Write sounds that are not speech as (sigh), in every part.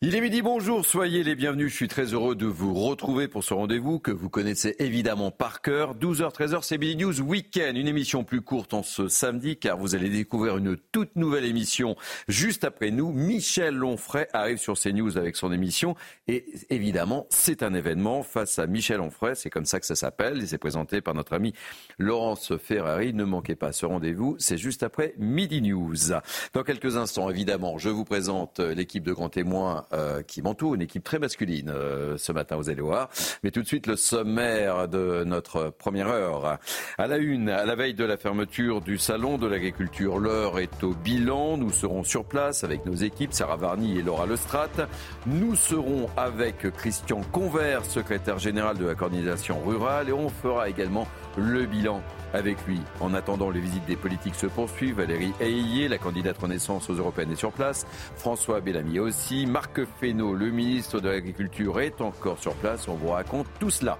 Il est midi, bonjour, soyez les bienvenus. Je suis très heureux de vous retrouver pour ce rendez-vous que vous connaissez évidemment par cœur. 12h, 13h, c'est Billy News Weekend, une émission plus courte en ce samedi car vous allez découvrir une toute nouvelle émission juste après nous. Michel Onfray arrive sur CNews avec son émission et évidemment, c'est un événement face à Michel Onfray, c'est comme ça que ça s'appelle et c'est présenté par notre ami Laurence Ferrari. Ne manquez pas ce rendez-vous, c'est juste après Midi News. Dans quelques instants, évidemment, je vous présente l'équipe de grands témoins euh, qui m'entoure, une équipe très masculine euh, ce matin, vous allez voir. Mais tout de suite, le sommaire de notre première heure. À la une, à la veille de la fermeture du salon de l'agriculture, l'heure est au bilan. Nous serons sur place avec nos équipes, Sarah Varny et Laura Lestrat. Nous serons avec Christian Convert, secrétaire général de la coordination rurale, et on fera également le bilan avec lui. En attendant, les visites des politiques se poursuivent. Valérie Ayé, la candidate Renaissance aux Européennes, est sur place. François Bellamy aussi. Fesneau, le ministre de l'Agriculture, est encore sur place. On vous raconte tout cela.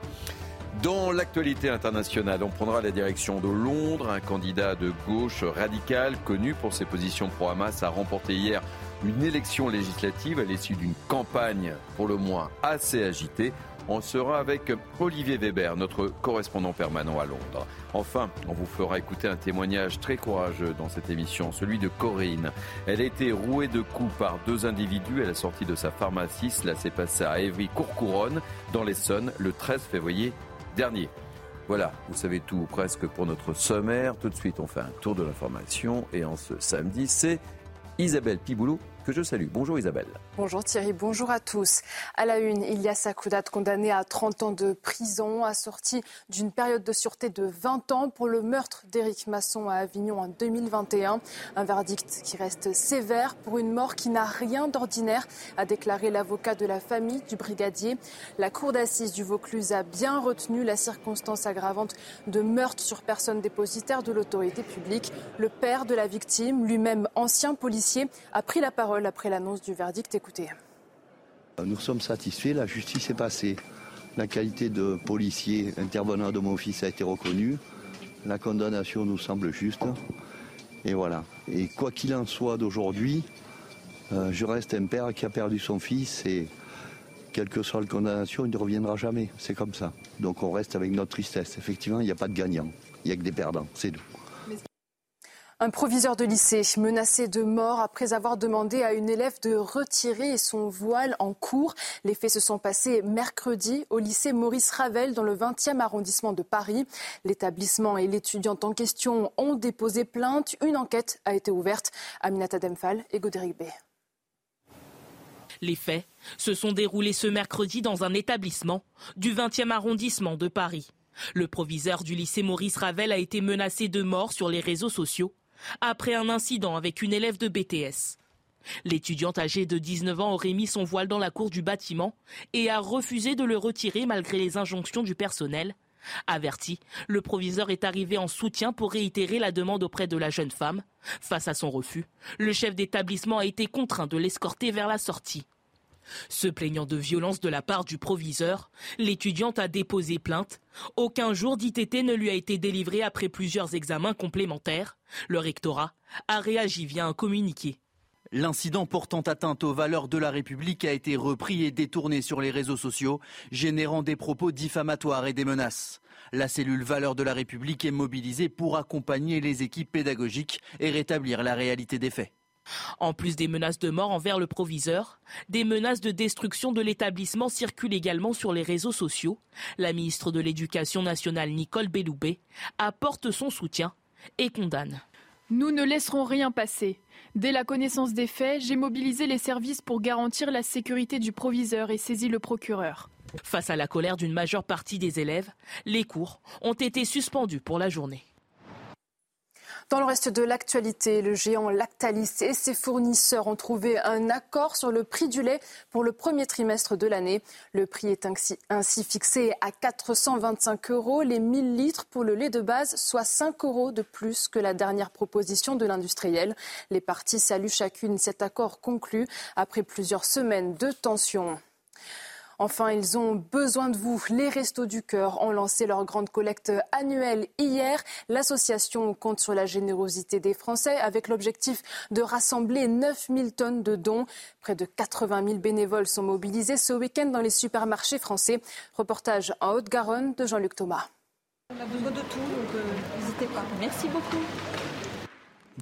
Dans l'actualité internationale, on prendra la direction de Londres. Un candidat de gauche radical, connu pour ses positions pro-Hamas, a remporté hier une élection législative à l'issue d'une campagne pour le moins assez agitée. On sera avec Olivier Weber, notre correspondant permanent à Londres. Enfin, on vous fera écouter un témoignage très courageux dans cette émission, celui de Corinne. Elle a été rouée de coups par deux individus à la sortie de sa pharmacie. Cela s'est passé à Évry-Courcouronne, dans l'Essonne, le 13 février dernier. Voilà, vous savez tout presque pour notre sommaire. Tout de suite, on fait un tour de l'information. Et en ce samedi, c'est Isabelle Piboulot que je salue. Bonjour Isabelle. Bonjour Thierry, bonjour à tous. À la une, Ilias Akoudat, condamné à 30 ans de prison, assorti d'une période de sûreté de 20 ans pour le meurtre d'Éric Masson à Avignon en 2021. Un verdict qui reste sévère pour une mort qui n'a rien d'ordinaire, a déclaré l'avocat de la famille du brigadier. La cour d'assises du Vaucluse a bien retenu la circonstance aggravante de meurtre sur personne dépositaire de l'autorité publique. Le père de la victime, lui-même ancien policier, a pris la parole après l'annonce du verdict. Nous sommes satisfaits, la justice est passée. La qualité de policier intervenant de mon fils a été reconnue. La condamnation nous semble juste. Et voilà. Et quoi qu'il en soit d'aujourd'hui, euh, je reste un père qui a perdu son fils et quelle que soit la condamnation, il ne reviendra jamais. C'est comme ça. Donc on reste avec notre tristesse. Effectivement, il n'y a pas de gagnant. Il n'y a que des perdants. C'est tout. Un proviseur de lycée menacé de mort après avoir demandé à une élève de retirer son voile en cours. Les faits se sont passés mercredi au lycée Maurice Ravel dans le 20e arrondissement de Paris. L'établissement et l'étudiante en question ont déposé plainte. Une enquête a été ouverte. Aminata Demphal et Godéric B. Les faits se sont déroulés ce mercredi dans un établissement du 20e arrondissement de Paris. Le proviseur du lycée Maurice Ravel a été menacé de mort sur les réseaux sociaux après un incident avec une élève de BTS. L'étudiante âgée de 19 ans aurait mis son voile dans la cour du bâtiment et a refusé de le retirer malgré les injonctions du personnel. Averti, le proviseur est arrivé en soutien pour réitérer la demande auprès de la jeune femme. Face à son refus, le chef d'établissement a été contraint de l'escorter vers la sortie. Se plaignant de violence de la part du proviseur, l'étudiante a déposé plainte. Aucun jour d'ITT ne lui a été délivré après plusieurs examens complémentaires. Le rectorat a réagi via un communiqué. L'incident portant atteinte aux valeurs de la République a été repris et détourné sur les réseaux sociaux, générant des propos diffamatoires et des menaces. La cellule Valeurs de la République est mobilisée pour accompagner les équipes pédagogiques et rétablir la réalité des faits. En plus des menaces de mort envers le proviseur, des menaces de destruction de l'établissement circulent également sur les réseaux sociaux. La ministre de l'Éducation nationale Nicole Belloubet apporte son soutien et condamne. Nous ne laisserons rien passer. Dès la connaissance des faits, j'ai mobilisé les services pour garantir la sécurité du proviseur et saisi le procureur. Face à la colère d'une majeure partie des élèves, les cours ont été suspendus pour la journée. Dans le reste de l'actualité, le géant Lactalis et ses fournisseurs ont trouvé un accord sur le prix du lait pour le premier trimestre de l'année. Le prix est ainsi fixé à 425 euros les 1000 litres pour le lait de base, soit 5 euros de plus que la dernière proposition de l'industriel. Les parties saluent chacune cet accord conclu après plusieurs semaines de tensions. Enfin, ils ont besoin de vous. Les Restos du Cœur ont lancé leur grande collecte annuelle hier. L'association compte sur la générosité des Français avec l'objectif de rassembler 9000 tonnes de dons. Près de 80 000 bénévoles sont mobilisés ce week-end dans les supermarchés français. Reportage en Haute-Garonne de Jean-Luc Thomas. On a besoin de tout, donc euh, n'hésitez pas. Merci beaucoup.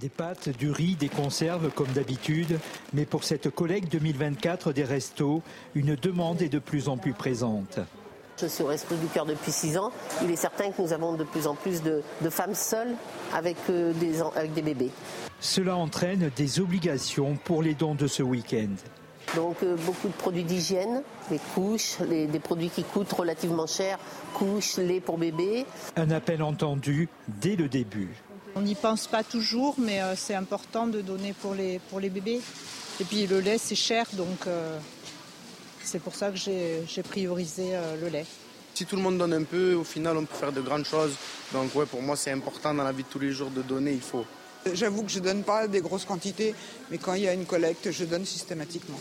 Des pâtes, du riz, des conserves comme d'habitude, mais pour cette collecte 2024 des restos, une demande est de plus en plus présente. Je suis au Resto du Cœur depuis six ans. Il est certain que nous avons de plus en plus de, femmes seules avec, euh, des, avec des bébés. Cela entraîne des obligations pour les dons de ce week-end. Donc euh, beaucoup de produits d'hygiène, les couches, des produits qui coûtent relativement cher, couches, lait pour bébé. Un appel entendu dès le début. On n'y pense pas toujours, mais euh, c'est important de donner pour les, pour les bébés. Et puis le lait, c'est cher, donc euh, c'est pour ça que j'ai priorisé euh, le lait. Si tout le monde donne un peu, au final, on peut faire de grandes choses. Donc ouais, pour moi, c'est important dans la vie de tous les jours de donner, il faut. J'avoue que je ne donne pas des grosses quantités, mais quand il y a une collecte, je donne systématiquement.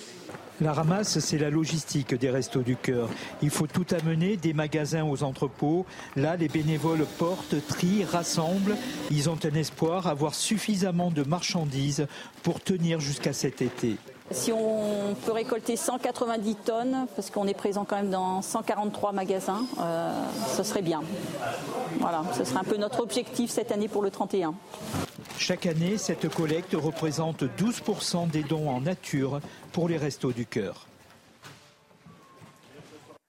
La ramasse, c'est la logistique des Restos du Cœur. Il faut tout amener, des magasins aux entrepôts. Là, les bénévoles portent, trient, rassemblent. Ils ont un espoir, avoir suffisamment de marchandises pour tenir jusqu'à cet été. Si on peut récolter 190 tonnes, parce qu'on est présent quand même dans 143 magasins, euh, ce serait bien. Voilà, ce serait un peu notre objectif cette année pour le 31. Chaque année, cette collecte représente 12% des dons en nature pour les restos du cœur.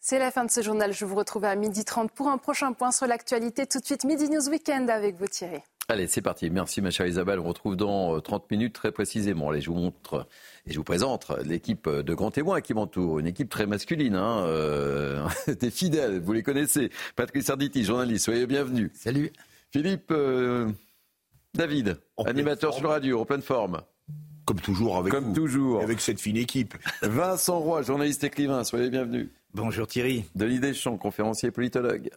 C'est la fin de ce journal. Je vous retrouve à 12h30 pour un prochain point sur l'actualité. Tout de suite, Midi News Weekend avec vous Thierry. Allez, c'est parti. Merci ma chère Isabelle. On retrouve dans 30 euh, minutes très précisément. Allez, je vous montre et je vous présente l'équipe de grands témoins qui m'entoure. Une équipe très masculine, hein, euh, (laughs) des fidèles, vous les connaissez. Patrice Arditi, journaliste, soyez bienvenue. Salut. Philippe euh, David, animateur sur radio, en pleine forme. Comme toujours avec Comme toujours. Avec cette fine équipe. Vincent Roy, journaliste écrivain, soyez bienvenue. Bonjour Thierry. Denis Deschamps, conférencier politologue.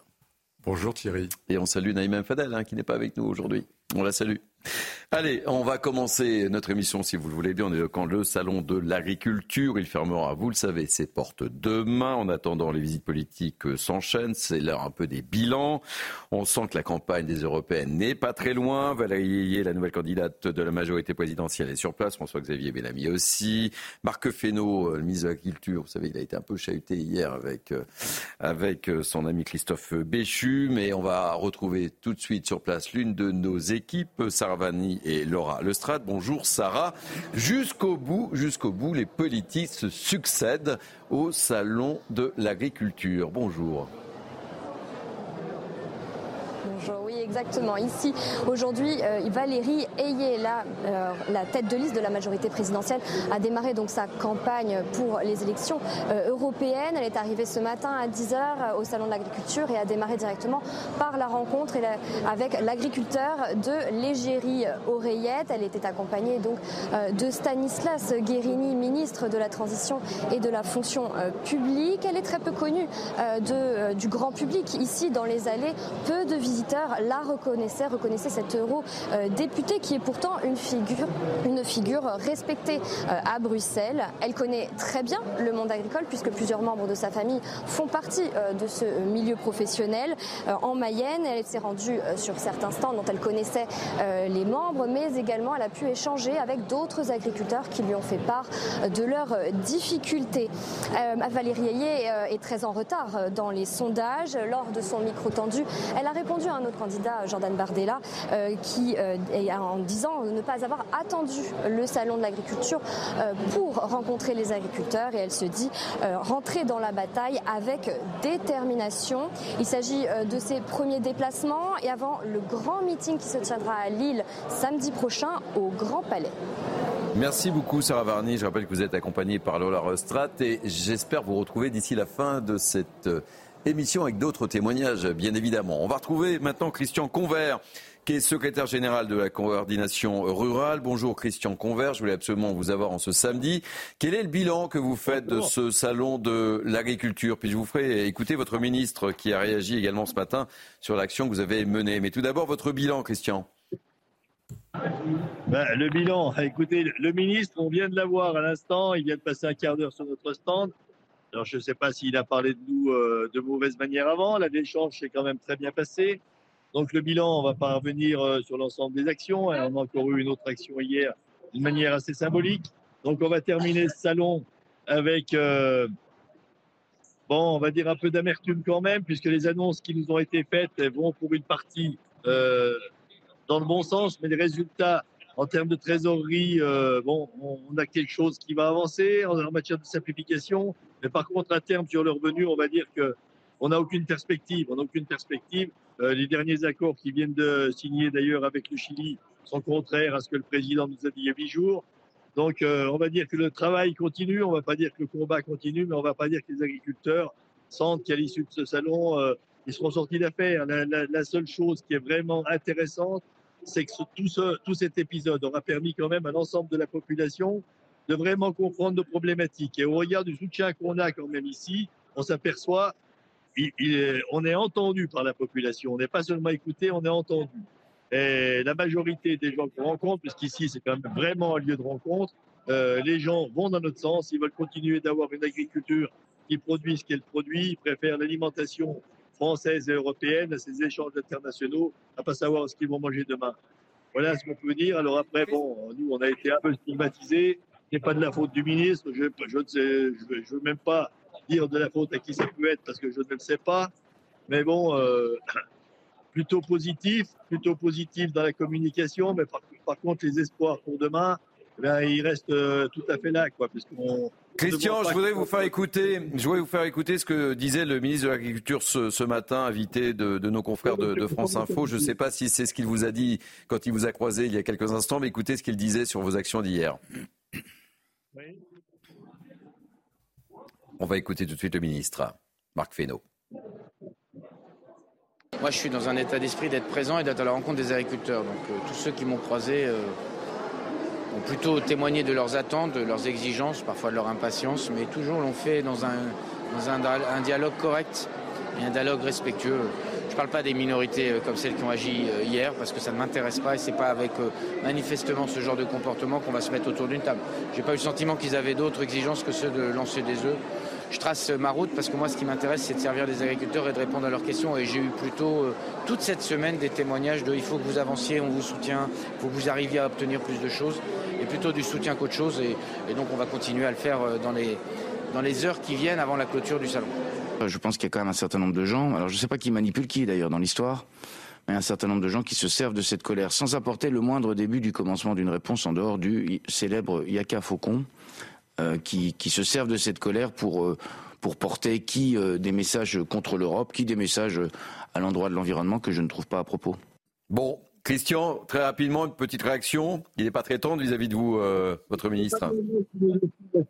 Bonjour Thierry. Et on salue Naïm Fadel, hein, qui n'est pas avec nous aujourd'hui. On la salue. Allez, on va commencer notre émission, si vous le voulez bien, en évoquant le salon de l'agriculture. Il fermera, vous le savez, ses portes demain. En attendant, les visites politiques euh, s'enchaînent. C'est l'heure un peu des bilans. On sent que la campagne des européennes n'est pas très loin. Valérie la nouvelle candidate de la majorité présidentielle, est sur place. François-Xavier Bellamy aussi. Marc Fesneau, euh, le ministre de l'Agriculture, vous savez, il a été un peu chahuté hier avec, euh, avec son ami Christophe Béchu. Mais on va retrouver tout de suite sur place l'une de nos équipes, Et Laura Lestrade. Bonjour Sarah. Jusqu'au bout, jusqu'au bout, les politiques se succèdent au salon de l'agriculture. Bonjour. Exactement. Ici, aujourd'hui, euh, Valérie Ayé, la, euh, la tête de liste de la majorité présidentielle, a démarré donc sa campagne pour les élections euh, européennes. Elle est arrivée ce matin à 10h au Salon de l'Agriculture et a démarré directement par la rencontre avec l'agriculteur de l'égérie Oreillette. Elle était accompagnée donc de Stanislas Guérini, ministre de la Transition et de la Fonction publique. Elle est très peu connue du grand public. Ici, dans les allées, peu de visiteurs la reconnaissait, reconnaissait cet euro-député qui est pourtant une figure, une figure respectée euh, à Bruxelles. Elle connaît très bien le monde agricole puisque plusieurs membres de sa famille font partie euh, de ce milieu professionnel. Euh, en Mayenne, elle s'est rendue sur certains stands dont elle connaissait les membres, mais également elle a pu échanger avec d'autres agriculteurs qui lui ont fait part de leurs difficultés. Valérie Ayé est très en retard dans les sondages. Lors de son micro tendu, elle a répondu à un autre candidat, Jordan Bardella, euh, qui, euh, en disant ne pas avoir attendu le salon de l'agriculture euh, pour rencontrer les agriculteurs. Et elle se dit rentrer dans la bataille avec détermination. Il s'agit de ses premiers déplacements et avant le grand meeting qui se tiendra à Lille samedi prochain au Grand Palais. Merci beaucoup Sarah Varny. Je rappelle que vous êtes accompagnée par Lola Rostrat et j'espère vous retrouver d'ici la fin de cette émission avec d'autres témoignages, bien évidemment. On va retrouver maintenant Christian Convert, qui est secrétaire général de la coordination rurale. Bonjour Christian Convert, je voulais absolument vous avoir en ce samedi. Quel est le bilan que vous faites de ce salon de l'agriculture? Puis je vous ferai écouter votre ministre qui a réagi également ce matin sur l'action que vous avez menée. Mais tout d'abord, votre bilan, Christian. Ben, le bilan, écoutez, le ministre, on vient de l'avoir à l'instant, il vient de passer un quart d'heure sur notre stand. Alors je ne sais pas s'il a parlé de nous euh, de mauvaise manière avant, l'échange s'est quand même très bien passé. Donc le bilan, on va pas revenir euh, sur l'ensemble des actions, hein. on a encore eu une autre action hier d'une manière assez symbolique. Donc on va terminer ce salon avec, euh, bon, on va dire un peu d'amertume quand même, puisque les annonces qui nous ont été faites vont pour une partie dans le bon sens, mais les résultats en termes de trésorerie, bon, on a quelque chose qui va avancer en, matière de simplification. Mais par contre, à terme, sur le revenu, on va dire que on n'a aucune perspective. On n'a aucune perspective. Euh, les derniers accords qui viennent de signer d'ailleurs avec le Chili sont contraires à ce que le président nous a dit il y a huit jours. Donc, euh, on va dire que le travail continue. On ne va pas dire que le combat continue, mais on ne va pas dire que les agriculteurs sentent qu'à l'issue de ce salon, ils seront sortis d'affaires. La, seule chose qui est vraiment intéressante, c'est que tout cet épisode aura permis quand même à l'ensemble de la population de vraiment comprendre nos problématiques. Et au regard du soutien qu'on a quand même ici, on s'aperçoit, il, on est entendu par la population. On n'est pas seulement écouté, on est entendu. Et la majorité des gens qu'on rencontre, puisqu'ici c'est quand même vraiment un lieu de rencontre, euh, les gens vont dans notre sens, ils veulent continuer d'avoir une agriculture qui produit ce qu'elle produit, ils préfèrent l'alimentation française et européenne, à ces échanges internationaux, à pas savoir ce qu'ils vont manger demain. Voilà ce qu'on peut dire. Alors après, bon, nous, on a été un peu stigmatisés. Ce n'est pas de la faute du ministre. Je ne sais, je veux même pas dire de la faute à qui ça peut être parce que je ne le sais pas. Mais bon, euh, (clears throat) plutôt positif, plutôt positif dans la communication. Mais par, par contre, les espoirs pour demain, eh il reste euh, tout à fait là, quoi, Christian, je voudrais vous faire écouter, je voudrais vous faire écouter ce que disait le ministre de l'Agriculture ce, matin, invité de, nos confrères de, France Info. Je ne sais pas si c'est ce qu'il vous a dit quand il vous a croisé il y a quelques instants, mais écoutez ce qu'il disait sur vos actions d'hier. On va écouter tout de suite le ministre, Marc Fesneau. Moi, je suis dans un état d'esprit d'être présent et d'être à la rencontre des agriculteurs. Donc, euh, tous ceux qui m'ont croisé. Euh, ont plutôt témoigné de leurs attentes, de leurs exigences, parfois de leur impatience, mais toujours l'ont fait dans un, dans un, dialogue correct et un dialogue respectueux. Je ne parle pas des minorités euh, comme celles qui ont agi euh, hier, parce que ça ne m'intéresse pas et ce n'est pas avec euh, manifestement ce genre de comportement qu'on va se mettre autour d'une table. Je n'ai pas eu le sentiment qu'ils avaient d'autres exigences que ceux de lancer des œufs je trace ma route parce que moi, ce qui m'intéresse, c'est de servir les agriculteurs et de répondre à leurs questions. Et j'ai eu plutôt toute cette semaine des témoignages de il faut que vous avanciez, on vous soutient, il faut que vous arriviez à obtenir plus de choses, et plutôt du soutien qu'autre chose. Et, donc, on va continuer à le faire dans les heures qui viennent avant la clôture du salon. Je pense qu'il y a quand même un certain nombre de gens, alors je ne sais pas qui manipule qui d'ailleurs dans l'histoire, mais un certain nombre de gens qui se servent de cette colère sans apporter le moindre début du commencement d'une réponse en dehors du célèbre Yaka Faucon. Euh, qui, se servent de cette colère pour, euh, pour porter qui euh, des messages contre l'Europe, qui des messages à l'endroit de l'environnement que je ne trouve pas à propos. Bon, Christian, très rapidement, une petite réaction. Il n'est pas très tendre vis-à-vis de vous, votre ministre.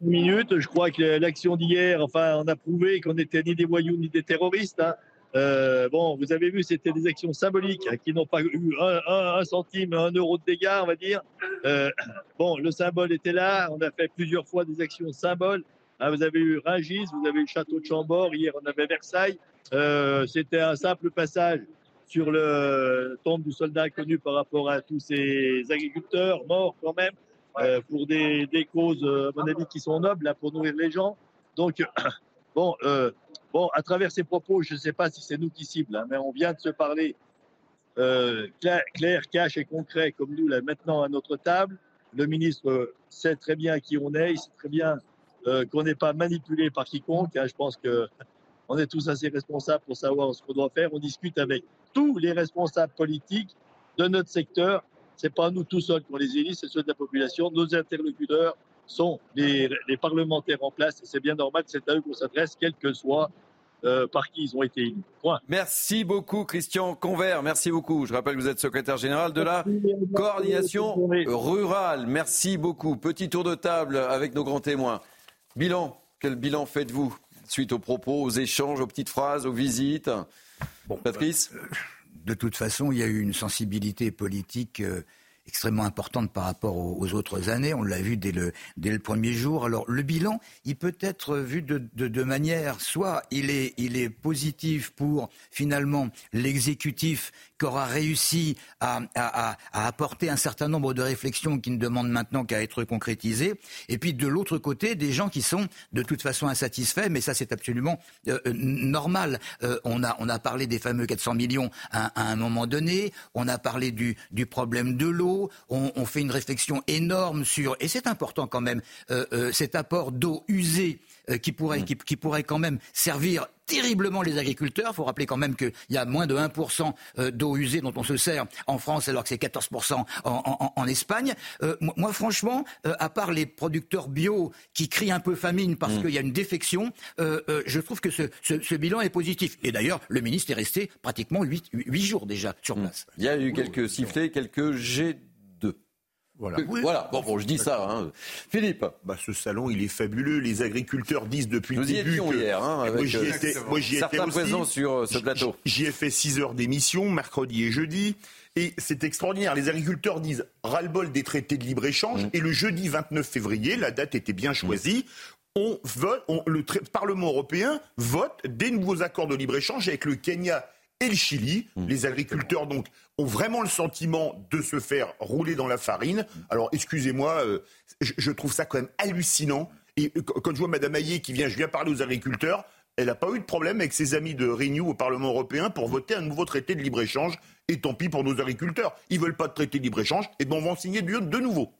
Minute, je crois que l'action d'hier, enfin, on a prouvé qu'on n'était ni des voyous ni des terroristes. Hein. Euh, bon, vous avez vu, c'était des actions symboliques hein, qui n'ont pas eu un, centime, un euro de dégâts, on va dire. Euh, bon, le symbole était là. On a fait plusieurs fois des actions symboles. Hein, vous avez eu Rungis, vous avez eu château de Chambord. Hier, on avait Versailles. Euh, c'était un simple passage sur le tombe du soldat inconnu par rapport à tous ces agriculteurs morts quand même pour des, des, causes, à mon avis, qui sont nobles, là, pour nourrir les gens. Donc, (coughs) bon, Bon, à travers ces propos, je ne sais pas si c'est nous qui ciblons, hein, mais on vient de se parler euh, clair, cash et concret comme nous là maintenant à notre table. Le ministre sait très bien qui on est, il sait très bien euh, qu'on n'est pas manipulé par quiconque. Hein. je pense que on est tous assez responsables pour savoir ce qu'on doit faire. On discute avec tous les responsables politiques de notre secteur. C'est pas nous tout seuls qu'on les élit, c'est ceux de la population. Nos interlocuteurs sont les, parlementaires en place. C'est bien normal, c'est à eux qu'on s'adresse, quel que soit euh, par qui ils ont été élus. Merci beaucoup, Christian Convert. Merci beaucoup. Je rappelle que vous êtes secrétaire général de la coordination rurale. Merci beaucoup. Petit tour de table avec nos grands témoins. Bilan. Quel bilan faites-vous suite aux propos, aux échanges, aux petites phrases, aux visites? Bon, Patrice euh, de toute façon, il y a eu une sensibilité politique extrêmement importante par rapport aux, autres années. On l'a vu dès le, dès le premier jour. Alors le bilan, il peut être vu de, de, de manière, soit il est, il est positif pour finalement l'exécutif qui aura réussi à, à, à, apporter un certain nombre de réflexions qui ne demandent maintenant qu'à être concrétisées. Et puis de l'autre côté, des gens qui sont de toute façon insatisfaits, mais ça c'est absolument euh, euh, normal. Euh, on, a, on a parlé des fameux 400 millions à, à, un moment donné, on a parlé du, du problème de l'eau, on, on, fait une réflexion énorme sur, et c'est important quand même, euh, euh, cet apport d'eau usée euh, qui, pourrait, mmh. qui, qui pourrait quand même servir terriblement les agriculteurs. Il faut rappeler quand même qu'il y a moins de 1% euh, d'eau usée dont on se sert en France, alors que c'est 14% en, en, en, Espagne. Euh, moi, franchement, euh, à part les producteurs bio qui crient un peu famine parce mmh. qu'il y a une défection, euh, je trouve que ce, ce, ce, bilan est positif. Et d'ailleurs, le ministre est resté pratiquement 8, 8 jours déjà sur mmh. place. Il y a eu quelques sifflets, quelques jets voilà. Oui. voilà. Bon, bon, je dis ça. Hein. Philippe. Bah, ce salon, il est fabuleux. Les agriculteurs disent depuis Nous le début. Nous y étions hier. Hein, avec moi, j'y euh, étais, moi, j'y certains étais présents sur euh, ce plateau. J'y ai fait 6 heures d'émission, mercredi et jeudi. Et c'est extraordinaire. Les agriculteurs disent ras-le-bol des traités de libre-échange. Mmh. Et le jeudi 29 février, la date était bien choisie. Mmh. On vote, on, le Parlement européen vote des nouveaux accords de libre-échange avec le Kenya et le Chili. Mmh. Les agriculteurs donc ont vraiment le sentiment de se faire rouler dans la farine. Alors excusez-moi, euh, je, je, trouve ça quand même hallucinant. Et quand je vois Madame Hayé qui vient, je viens parler aux agriculteurs, elle n'a pas eu de problème avec ses amis de Renew au Parlement européen pour voter un nouveau traité de libre-échange. Et tant pis pour nos agriculteurs. Ils veulent pas de traité de libre-échange, et ben on va en signer de, de nouveau.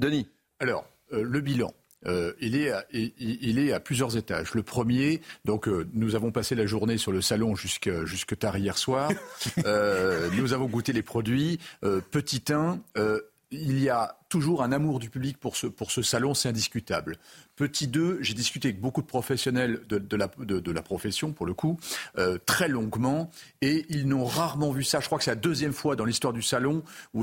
Denis. Alors, euh, le bilan. Euh, il, est à, il, il, est à plusieurs étages. Le premier, donc euh, nous avons passé la journée sur le salon jusque, jusque tard hier soir. (laughs) euh, nous avons goûté les produits. Petit 1, il y a toujours un amour du public pour ce, pour ce salon, c'est indiscutable. Petit 2, j'ai discuté avec beaucoup de professionnels de, de, la, de, de la, profession, pour le coup, euh, très longuement, et ils n'ont rarement vu ça. Je crois que c'est la deuxième fois dans l'histoire du salon où,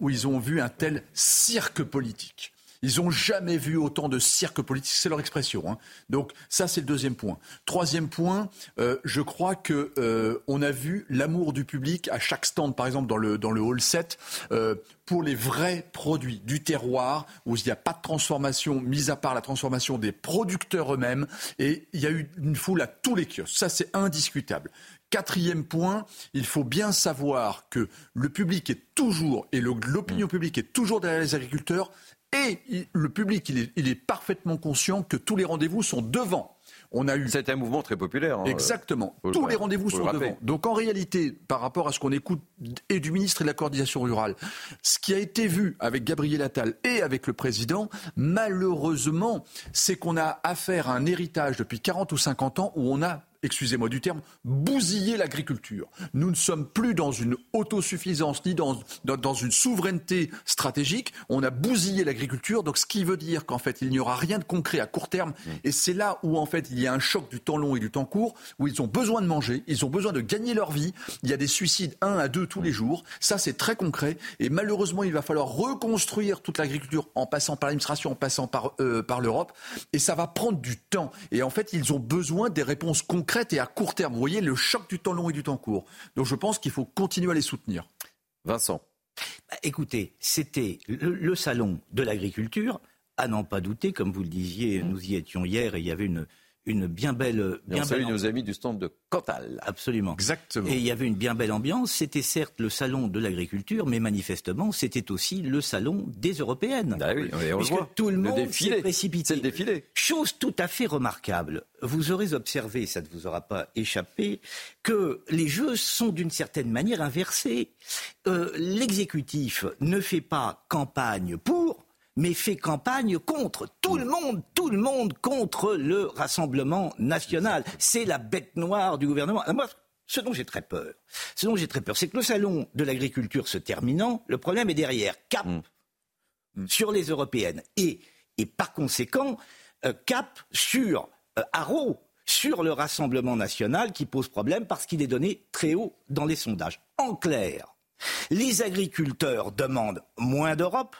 où ils ont vu un tel cirque politique. Ils n'ont jamais vu autant de cirque politique, c'est leur expression. Hein. Donc ça, c'est le deuxième point. Troisième point, euh, je crois que euh, on a vu l'amour du public à chaque stand, par exemple dans le dans le hall 7, euh, pour les vrais produits du terroir, où il n'y a pas de transformation, mis à part la transformation des producteurs eux-mêmes, et il y a eu une foule à tous les kiosques. Ça, c'est indiscutable. Quatrième point, il faut bien savoir que le public est toujours, et l'opinion publique est toujours derrière les agriculteurs, et le public, il est, il est parfaitement conscient que tous les rendez-vous sont devant. On a eu. C'est un mouvement très populaire. Hein, Exactement. Tous les rendez-vous sont devant. Donc en réalité, par rapport à ce qu'on écoute et du ministre et de la coordination rurale, ce qui a été vu avec Gabriel Attal et avec le président, malheureusement, c'est qu'on a affaire à un héritage depuis 40 ou 50 ans où on a excusez-moi du terme, bousiller l'agriculture. Nous ne sommes plus dans une autosuffisance ni dans, dans, dans, une souveraineté stratégique. On a bousillé l'agriculture, donc ce qui veut dire qu'en fait, il n'y aura rien de concret à court terme. Mmh. Et c'est là où en fait, il y a un choc du temps long et du temps court, où ils ont besoin de manger, ils ont besoin de gagner leur vie. Il y a des suicides un à deux tous les jours. Ça, c'est très concret. Et malheureusement, il va falloir reconstruire toute l'agriculture en passant par l'administration, en passant par, euh, par l'Europe. Et ça va prendre du temps. Et en fait, ils ont besoin des réponses concrètes concrètes et à court terme. Vous voyez le choc du temps long et du temps court. Donc je pense qu'il faut continuer à les soutenir. Vincent. Bah, écoutez, c'était le, le, salon de l'agriculture, à n'en pas douter, comme vous le disiez, nous y étions hier et il y avait une, une bien belle. Bien on salue nos amis du stand de Cantal. Absolument. Exactement. Et il y avait une bien belle ambiance. C'était certes le salon de l'agriculture, mais manifestement, c'était aussi le salon des européennes. Ah oui, on Puisque voit. tout le, le monde s'est précipité. C'est le défilé. Chose tout à fait remarquable. Vous aurez observé, ça ne vous aura pas échappé, que les jeux sont d'une certaine manière inversés. Euh, L'exécutif ne fait pas campagne pour mais fait campagne contre tout le monde, tout le monde contre le Rassemblement national. C'est la bête noire du gouvernement. Alors moi, ce dont j'ai très peur, ce dont j'ai très peur, c'est que le salon de l'agriculture se terminant, le problème est derrière. Cap mmh. sur les européennes et, et par conséquent, euh, cap sur euh, Haro, sur le Rassemblement national qui pose problème parce qu'il est donné très haut dans les sondages. En clair, les agriculteurs demandent moins d'Europe,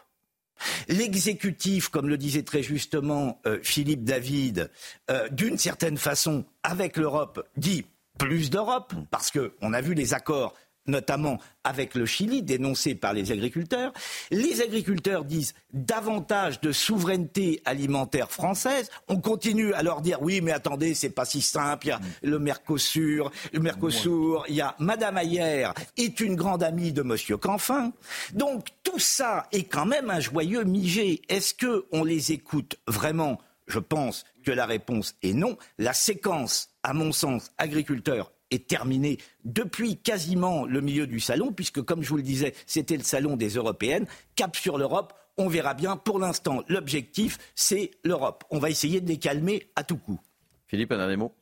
L'exécutif, comme le disait très justement euh, Philippe David, euh, d'une certaine façon, avec l'Europe, dit plus d'Europe, parce qu'on a vu les accords notamment avec le Chili, dénoncé par les agriculteurs. Les agriculteurs disent davantage de souveraineté alimentaire française. On continue à leur dire oui, mais attendez, c'est pas si simple. Il y a le Mercosur, le Mercosur. Il y a Madame Ayer est une grande amie de Monsieur Canfin. Donc tout ça est quand même un joyeux migé. Est-ce que on les écoute vraiment? Je pense que la réponse est non. La séquence, à mon sens, agriculteurs est terminée depuis quasiment le milieu du salon, puisque, comme je vous le disais, c'était le salon des européennes. Cap sur l'Europe, on verra bien. Pour l'instant, l'objectif, c'est l'Europe. On va essayer de les calmer à tout coup. Philippe, un dernier mot?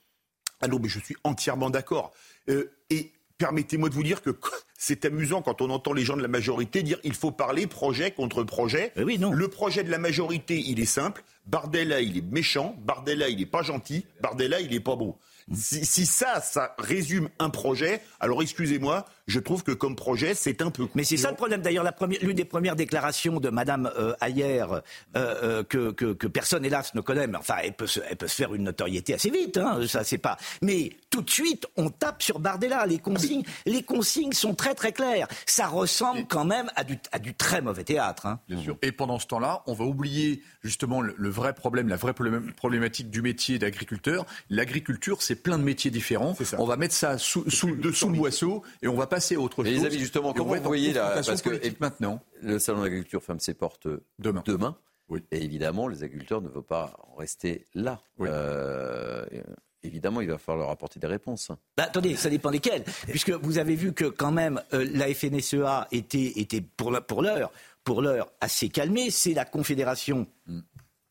Ah non, mais je suis entièrement d'accord. Euh, et permettez-moi de vous dire que (laughs) c'est amusant quand on entend les gens de la majorité dire il faut parler projet contre projet. Oui, non. Le projet de la majorité, il est simple. Bardella, il est méchant. Bardella, il n'est pas gentil. Bardella, il n'est pas beau. Si, si, ça, ça résume un projet, alors excusez-moi, je trouve que comme projet, c'est un peu. Mais c'est ça le problème. D'ailleurs, l'une des premières déclarations de Madame euh, Ayer, euh, euh, que, que, que, personne hélas ne connaît, mais enfin, elle peut se, elle peut se faire une notoriété assez vite. Hein, ça, c'est pas. Mais tout de suite, on tape sur Bardella. Les consignes, les consignes sont très très claires. Ça ressemble quand même à du, à du très mauvais théâtre. Hein. Bien sûr. Et pendant ce temps-là, on va oublier justement le, le vrai problème, la vraie problématique du métier d'agriculteur. L'agriculture, c'est plein de métiers différents. On va mettre ça sous, sous, sous le boisseau et on va passer à autre chose. Et les amis, justement, comment vous voyez là Parce que maintenant, le salon de l'agriculture ferme ses portes demain. demain. Oui. Et évidemment, les agriculteurs ne veulent pas en rester là. Oui. Euh, évidemment, il va falloir leur apporter des réponses. Bah, attendez, ça dépend desquelles. Puisque vous avez vu que quand même euh, la FNSEA était, était pour l'heure pour l'heure assez calmée. C'est la Confédération mm.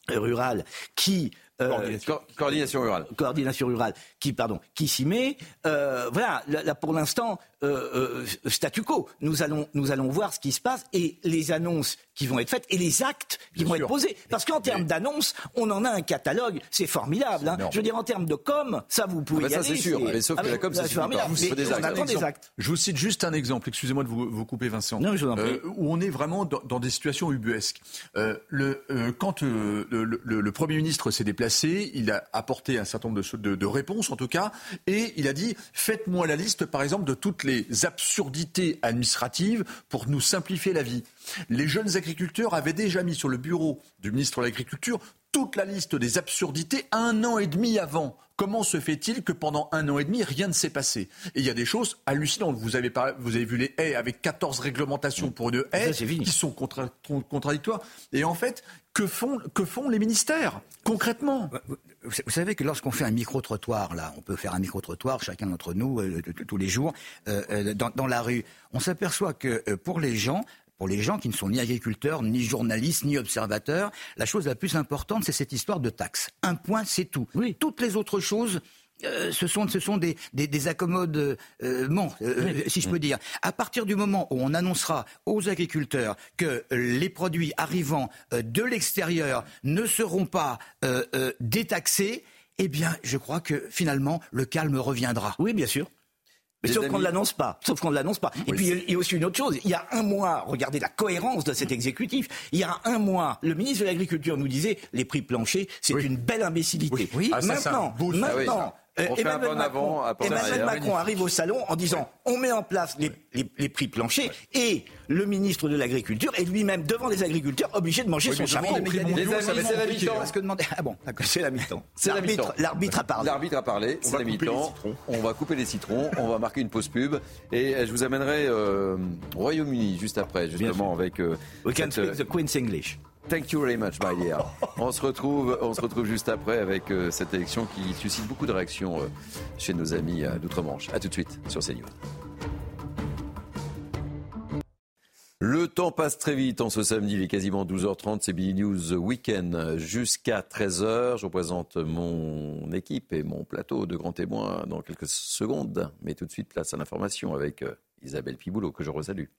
rurale qui euh, coordination. coordination. rurale. Coordination rurale, qui pardon, qui s'y met. Euh, voilà, là, là pour l'instant, euh, statu quo. Nous allons, nous allons voir ce qui se passe et les annonces qui vont être faites et les actes qui Bien vont sûr. être posés. Parce qu'en termes d'annonces, on en a un catalogue, c'est formidable. Hein. Je veux dire, en termes de com, ça vous pouvez Ah bah y ça, aller. c'est sûr. Mais sauf que la com, ça suffit formidable. Mais des on actes. attend des actes. Je vous cite juste un exemple, excusez-moi de vous, vous couper Vincent, Non, je vous en prie. Euh, où on est vraiment dans, dans des situations ubuesques. Euh, le, euh, quand euh, le, le- le Premier ministre s'est déplacé, il a apporté un certain nombre de, de- de réponses en tout cas, et il a dit faites-moi la liste par exemple de toutes les absurdités administratives pour nous simplifier la vie. Les jeunes agriculteurs avaient déjà mis sur le bureau du ministre de l'Agriculture toute la liste des absurdités un an et demi avant. Comment se fait-il que pendant un an et demi, rien ne s'est passé? Et il y a des choses hallucinantes. Vous avez, par- vous avez vu les haies avec 14 réglementations pour une haie qui sont contra- con- contradictoires. Et en fait, que font, que font les ministères concrètement? Vous savez que lorsqu'on fait un micro-trottoir, là, on peut faire un micro-trottoir, chacun d'entre nous, euh, tous les jours, euh, euh, dans, dans la rue, on s'aperçoit que euh, pour les gens, pour les gens qui ne sont ni agriculteurs, ni journalistes, ni observateurs, la chose la plus importante, c'est cette histoire de taxes. Un point, c'est tout. Toutes les autres choses, euh, ce sont, ce sont des, des, des accommodements, euh, si je peux dire. À partir du moment où on annoncera aux agriculteurs que euh, les produits arrivant euh, de l'extérieur ne seront pas euh, euh, détaxés, eh bien, je crois que finalement, le calme reviendra. Oui, bien sûr. Mais sauf qu'on ne l'annonce pas. Sauf qu'on ne l'annonce pas. Et puis il y a aussi une autre chose. Il y a un mois, regardez la cohérence de cet exécutif. Il y a un mois, le ministre de l'Agriculture nous disait les prix planchers, c'est une belle imbécilité. Ah, ça, un maintenant, Ah oui. maintenant. euh, On fait un Emmanuel Macron, avant, un pas en Emmanuel arrière. Macron arrive au salon en disant on met en place les, les- les prix planchers et le ministre de l'Agriculture est lui-même devant les agriculteurs obligé de manger Oui, son être c'est la mi-temps. Ah bon. C'est la mi-temps. C'est la L'arbitre- mi-temps. L'arbitre a parlé. L'arbitre a parlé, On c'est va la couper les mi-temps. On va couper les citrons, on va marquer une pause pub et euh, je vous amènerai euh, au Royaume-Uni juste après, justement avec. euh, We can cette, speak the Queen's English. Thank you very much, my dear. On se retrouve, on se retrouve juste après avec euh, cette élection qui suscite beaucoup de réactions euh, chez nos amis euh, d'outre-Manche. À tout de suite sur CNews. Le temps passe très vite en ce samedi, il est quasiment 12h30, c'est Billy News Weekend jusqu'à 13h. Je représente mon équipe et mon plateau de grands témoins dans quelques secondes. Mais tout de suite, place à l'information avec Isabelle Piboulot, que je resalue.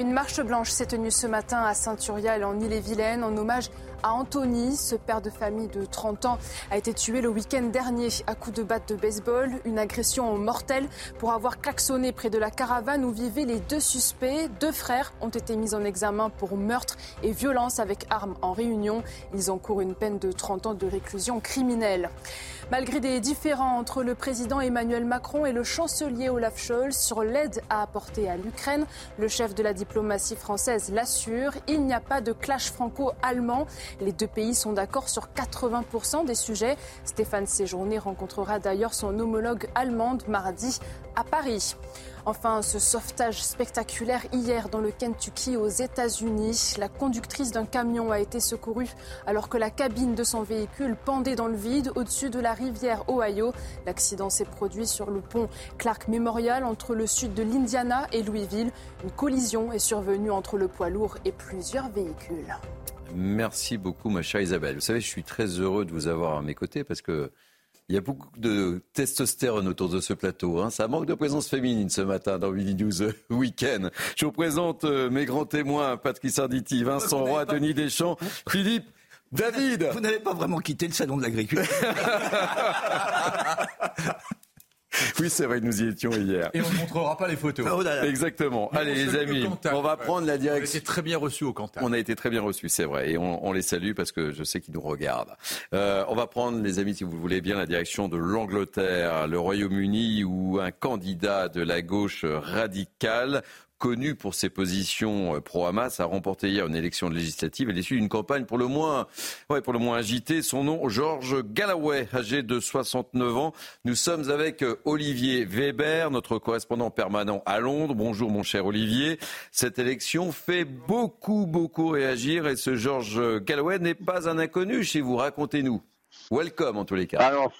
Une marche blanche s'est tenue ce matin à Saint-Urial en Ille-et-Vilaine en hommage à Antony. Ce père de famille de 30 ans a été tué le week-end dernier à coups de batte de baseball. Une agression mortelle pour avoir klaxonné près de la caravane où vivaient les deux suspects. Deux frères ont été mis en examen pour meurtre et violence avec armes en réunion. Ils encourent une peine de 30 ans de réclusion criminelle. Malgré des différends entre le président Emmanuel Macron et le chancelier Olaf Scholz sur l'aide à apporter à l'Ukraine, le chef de la diplomatie française l'assure, il n'y a pas de clash franco-allemand. Les deux pays sont d'accord sur 80% des sujets. Stéphane Séjourné rencontrera d'ailleurs son homologue allemande mardi à Paris. Enfin, ce sauvetage spectaculaire hier dans le Kentucky aux États-Unis. La conductrice d'un camion a été secourue alors que la cabine de son véhicule pendait dans le vide au-dessus de la rivière Ohio. L'accident s'est produit sur le pont Clark Memorial entre le sud de l'Indiana et Louisville. Une collision est survenue entre le poids lourd et plusieurs véhicules. Merci beaucoup, ma chère Isabelle. Vous savez, je suis très heureux de vous avoir à mes côtés parce que il y a beaucoup de testostérone autour de ce plateau. Hein. Ça manque de présence féminine ce matin dans Mini News Weekend. Je vous présente euh, mes grands témoins, Patrick Sarditi, Vincent Roy, Denis Deschamps, Philippe David Vous n'avez pas vraiment quitté le salon de l'agriculture. (laughs) (laughs) Oui, c'est vrai, nous y étions hier. Et on ne montrera pas les photos. Oh Exactement. Allez, les amis, on va prendre la On a direction. été très bien reçus au Cantal. On a été très bien reçus, c'est vrai, et on, on les salue parce que je sais qu'ils nous regardent. Euh, on va prendre, les amis, si vous le voulez bien, la direction de l'Angleterre, le Royaume-Uni, où un candidat de la gauche radicale connu pour ses positions euh, pro-Hamas, a remporté hier une élection législative à l'issue d'une campagne pour le moins, ouais, pour le moins agitée. Son nom, George Galloway, âgé de 69 ans. Nous sommes avec euh, Olivier Weber, notre correspondant permanent à Londres. Bonjour, mon cher Olivier. Cette élection fait beaucoup, beaucoup réagir et ce George Galloway n'est pas un inconnu chez vous. Racontez-nous. Welcome, en tous les cas. Alors,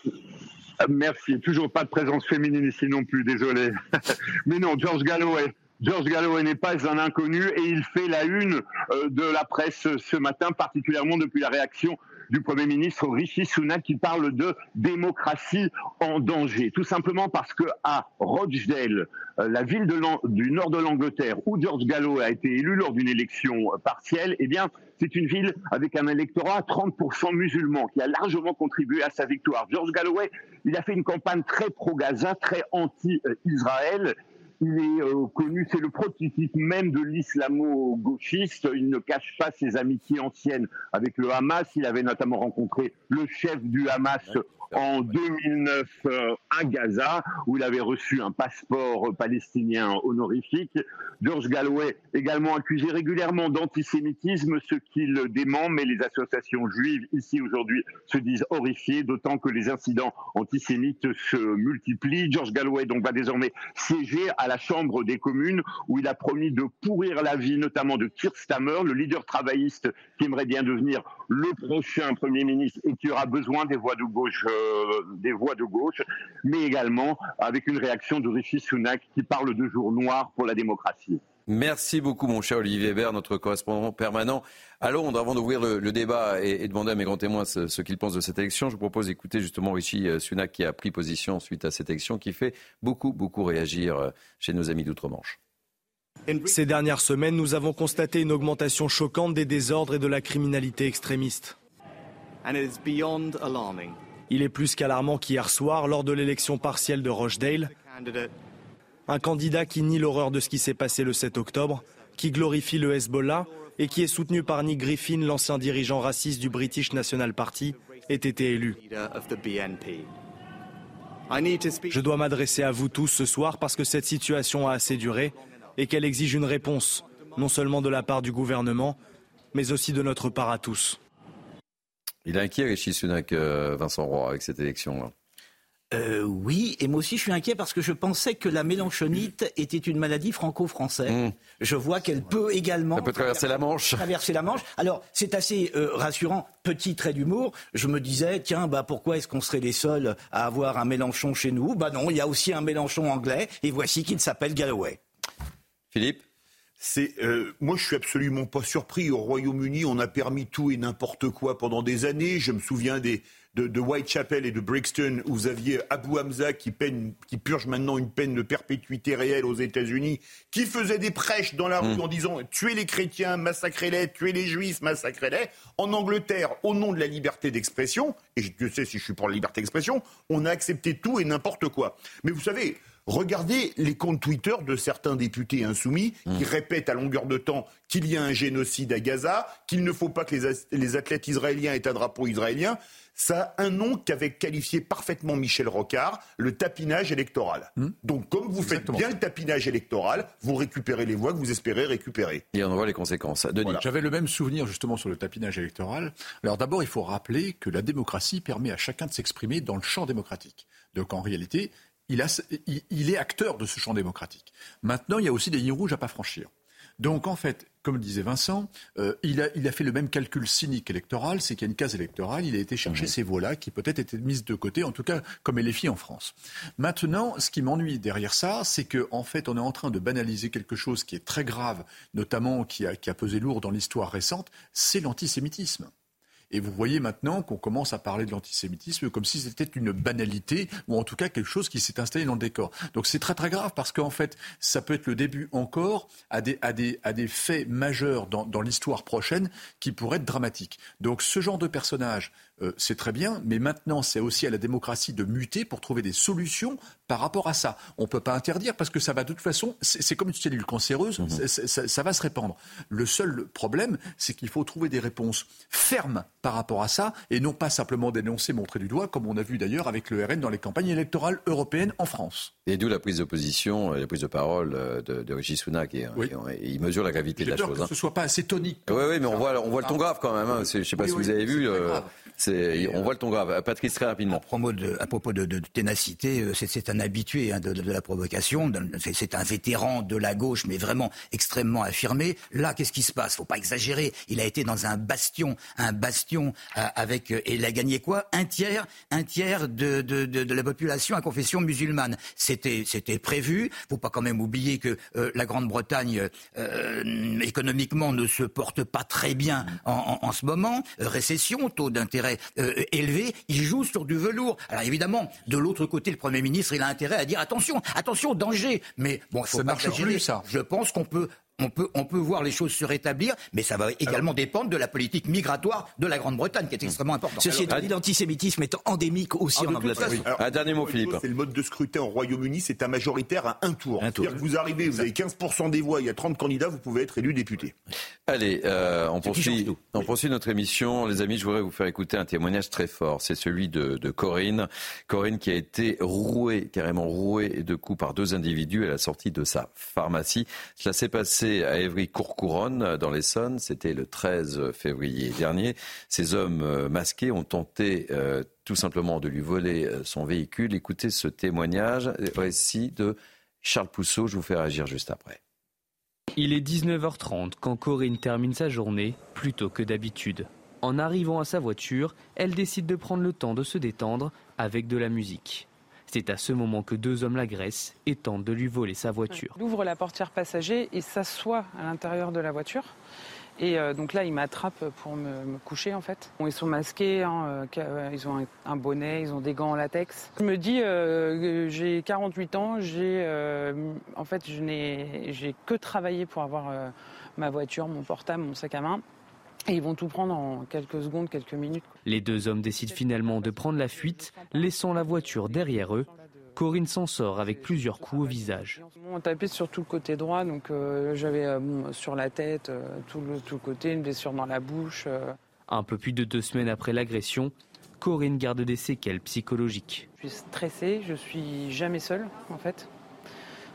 merci. Toujours pas de présence féminine ici non plus, désolé. (laughs) Mais non, George Galloway. George Galloway n'est pas un inconnu et il fait la une euh, de la presse ce matin, particulièrement depuis la réaction du Premier ministre Rishi Sunak qui parle de démocratie en danger. Tout simplement parce que à Rochdale, euh, la ville du nord de l'Angleterre, où George Galloway a été élu lors d'une élection euh, partielle, eh bien, c'est une ville avec un électorat à 30% musulman qui a largement contribué à sa victoire. George Galloway, il a fait une campagne très pro-Gaza, très anti-Israël. Il est euh, connu, c'est le prototype même de l'islamo-gauchiste. Il ne cache pas ses amitiés anciennes avec le Hamas. Il avait notamment rencontré le chef du Hamas en 2009 euh, à Gaza, où il avait reçu un passeport euh, palestinien honorifique. George Galloway, également accusé régulièrement d'antisémitisme, ce qu'il dément, mais les associations juives ici aujourd'hui se disent horrifiées, d'autant que les incidents antisémites se multiplient. George Galloway donc va désormais siéger à la Chambre des communes, où il a promis de pourrir la vie, notamment de Keir Starmer, le leader travailliste qui aimerait bien devenir le prochain Premier ministre et qui aura besoin des voix de gauche, euh, des voix de gauche, mais également avec une réaction de Rishi Sunak qui parle de jour noir pour la démocratie. Merci beaucoup, mon cher Olivier Weber, notre correspondant permanent à Londres. Avant d'ouvrir le, le débat et, et demander à mes grands témoins ce, ce qu'ils pensent de cette élection, je vous propose d'écouter justement Rishi euh, Sunak qui a pris position suite à cette élection qui fait beaucoup, beaucoup réagir euh, chez nos amis d'outre-Manche. Ces dernières semaines, nous avons constaté une augmentation choquante des désordres et de la criminalité extrémiste. Il est plus qu'alarmant qu'hier soir, lors de l'élection partielle de Rochdale, un candidat qui nie l'horreur de ce qui s'est passé le 7 octobre, qui glorifie le Hezbollah et qui est soutenu par Nick Griffin, l'ancien dirigeant raciste du British National Party, ait été élu. Je dois m'adresser à vous tous ce soir parce que cette situation a assez duré et qu'elle exige une réponse, non seulement de la part du gouvernement, mais aussi de notre part à tous. Il est inquiet, Rishi Sunak, euh, Vincent Roy, avec cette élection. Euh, oui, et moi aussi je suis inquiet parce que je pensais que la mélanchonite était une maladie franco-française. Je vois qu'elle peut également. Ça peut traverser la Manche. traverser la Manche. Alors c'est assez euh, rassurant. Petit trait d'humour. Je me disais tiens bah pourquoi est-ce qu'on serait les seuls à avoir un Mélenchon chez nous? Bah non, il y a aussi un Mélenchon anglais et voici qu'il s'appelle Galloway. Philippe? C'est euh, moi je suis absolument pas surpris. Au Royaume-Uni, on a permis tout et n'importe quoi pendant des années. Je me souviens des, de, Whitechapel et de Brixton, où vous aviez Abu Hamza qui, qui purge maintenant une peine de perpétuité réelle aux États-Unis, qui faisait des prêches dans la rue mm. en disant tuez les chrétiens, massacrez-les, tuez les juifs, massacrez-les. En Angleterre, au nom de la liberté d'expression, et je sais si je suis pour la liberté d'expression, on a accepté tout et n'importe quoi. Mais vous savez, Regardez les comptes Twitter de certains députés insoumis qui mm. répètent à longueur de temps qu'il y a un génocide à Gaza, qu'il ne faut pas que les, athlètes israéliens aient un drapeau israélien ça a un nom qu'avait qualifié parfaitement Michel Rocard, le tapinage électoral. Hmm. Donc, comme vous faites bien le tapinage électoral, vous récupérez les voix que vous espérez récupérer. Et on voit les conséquences. J'avais le même souvenir justement sur le tapinage électoral. Alors d'abord, il faut rappeler que la démocratie permet à chacun de s'exprimer dans le champ démocratique. Donc en réalité, il, il, est acteur de ce champ démocratique. Maintenant, il y a aussi des lignes rouges à pas franchir. Donc en fait, comme disait Vincent, euh, il, a, fait le même calcul cynique électoral, c'est qu'il y a une case électorale, il a été chercher ces voix-là qui peut-être étaient mises de côté, en tout cas comme elle est filles en France. Maintenant, ce qui m'ennuie derrière ça, c'est qu'en en fait, on est en train de banaliser quelque chose qui est très grave, notamment qui a pesé lourd dans l'histoire récente, c'est l'antisémitisme. Et vous voyez maintenant qu'on commence à parler de l'antisémitisme comme si c'était une banalité ou en tout cas quelque chose qui s'est installé dans le décor. Donc c'est très très grave parce qu'en fait, ça peut être le début encore à des, à des, à des faits majeurs dans, dans l'histoire prochaine qui pourraient être dramatiques. Donc ce genre de personnage, euh, c'est très bien, mais maintenant c'est aussi à la démocratie de muter pour trouver des solutions par rapport à ça. On ne peut pas interdire parce que ça va de toute façon, c'est comme une cellule cancéreuse, mhm. ça, va se répandre. Le seul problème, c'est qu'il faut trouver des réponses fermes par rapport à ça et non pas simplement dénoncer, montrer du doigt, comme on a vu d'ailleurs avec le RN dans les campagnes électorales européennes en France. Et d'où la prise d'opposition, la prise de parole euh, de, de Régis Sunak. Et, il mesure la gravité de la chose. Que hein. ce soit pas assez tonique. Oui, oui, mais on voit, on voit le ton grave quand même. Hein. Je ne sais pas si vous avez vu on voit le ton grave. Patrice, très rapidement. À, propos de, ténacité, euh, c'est un habitué hein, de, la provocation. C'est un vétéran de la gauche, mais vraiment extrêmement affirmé. Là, qu'est-ce qui se passe? Faut pas exagérer. Il a été dans un bastion, un bastion euh, avec et il a gagné quoi? Un tiers, un tiers de, la population à confession musulmane. C'était c'était prévu. Faut pas quand même oublier que euh, la Grande-Bretagne économiquement ne se porte pas très bien en, en ce moment. récession, taux d'intérêt euh, élevé, il joue sur du velours. Alors évidemment, de l'autre côté, le Premier ministre, il a intérêt à dire attention, attention, danger. Mais bon, il faut ça marche plus, ça. Je pense qu'on peut on peut, on peut voir les choses se rétablir, mais ça va également dépendre de la politique migratoire de la Grande-Bretagne, qui est extrêmement importante. Ceci étant dit, l'antisémitisme est endémique aussi en, Angleterre. un dernier mot, Philippe. C'est le mode de scrutin au Royaume-Uni, c'est un majoritaire à un tour. Un tour. vous arrivez, vous avez 15% des voix, il y a 30 candidats, vous pouvez être élu député. Allez, euh, on, poursuit, on poursuit notre émission. Les amis, je voudrais vous faire écouter un témoignage très fort. C'est celui de, de Corinne. Corinne qui a été rouée, carrément rouée de coups par deux individus à la sortie de sa pharmacie. Cela s'est passé à Évry-Courcouronne, dans l'Essonne. C'était le 13 février dernier. Ces hommes euh, masqués ont tenté euh, tout simplement de lui voler euh, son véhicule. Écoutez ce témoignage, récit de Charles Pousseau. Je vous fais réagir juste après. Il est 19h30 quand Corinne termine sa journée plus tôt que d'habitude. En arrivant à sa voiture, elle décide de prendre le temps de se détendre avec de la musique. C'est à ce moment que deux hommes l'agressent et tentent de lui voler sa voiture. Il ouvre la portière passager et s'assoit à l'intérieur de la voiture. Et euh, donc là, ils m'attrapent pour me, coucher en fait. Ils sont masqués, hein, euh, ils ont un, bonnet, ils ont des gants en latex. Je me dis, euh, j'ai 48 ans, j'ai, en fait, je n'ai, j'ai que travaillé pour avoir ma voiture, mon portable, mon sac à main. Et ils vont tout prendre en quelques secondes, quelques minutes. Les deux hommes décident finalement de prendre la fuite, laissant la voiture derrière eux. Corinne s'en sort avec plusieurs coups au visage. On tapait sur tout le côté droit, donc euh, j'avais euh, sur la tête, euh, tout, le, tout, le, côté, une blessure dans la bouche. Un peu plus de deux semaines après l'agression, Corinne garde des séquelles psychologiques. Je suis stressée, je suis jamais seule en fait.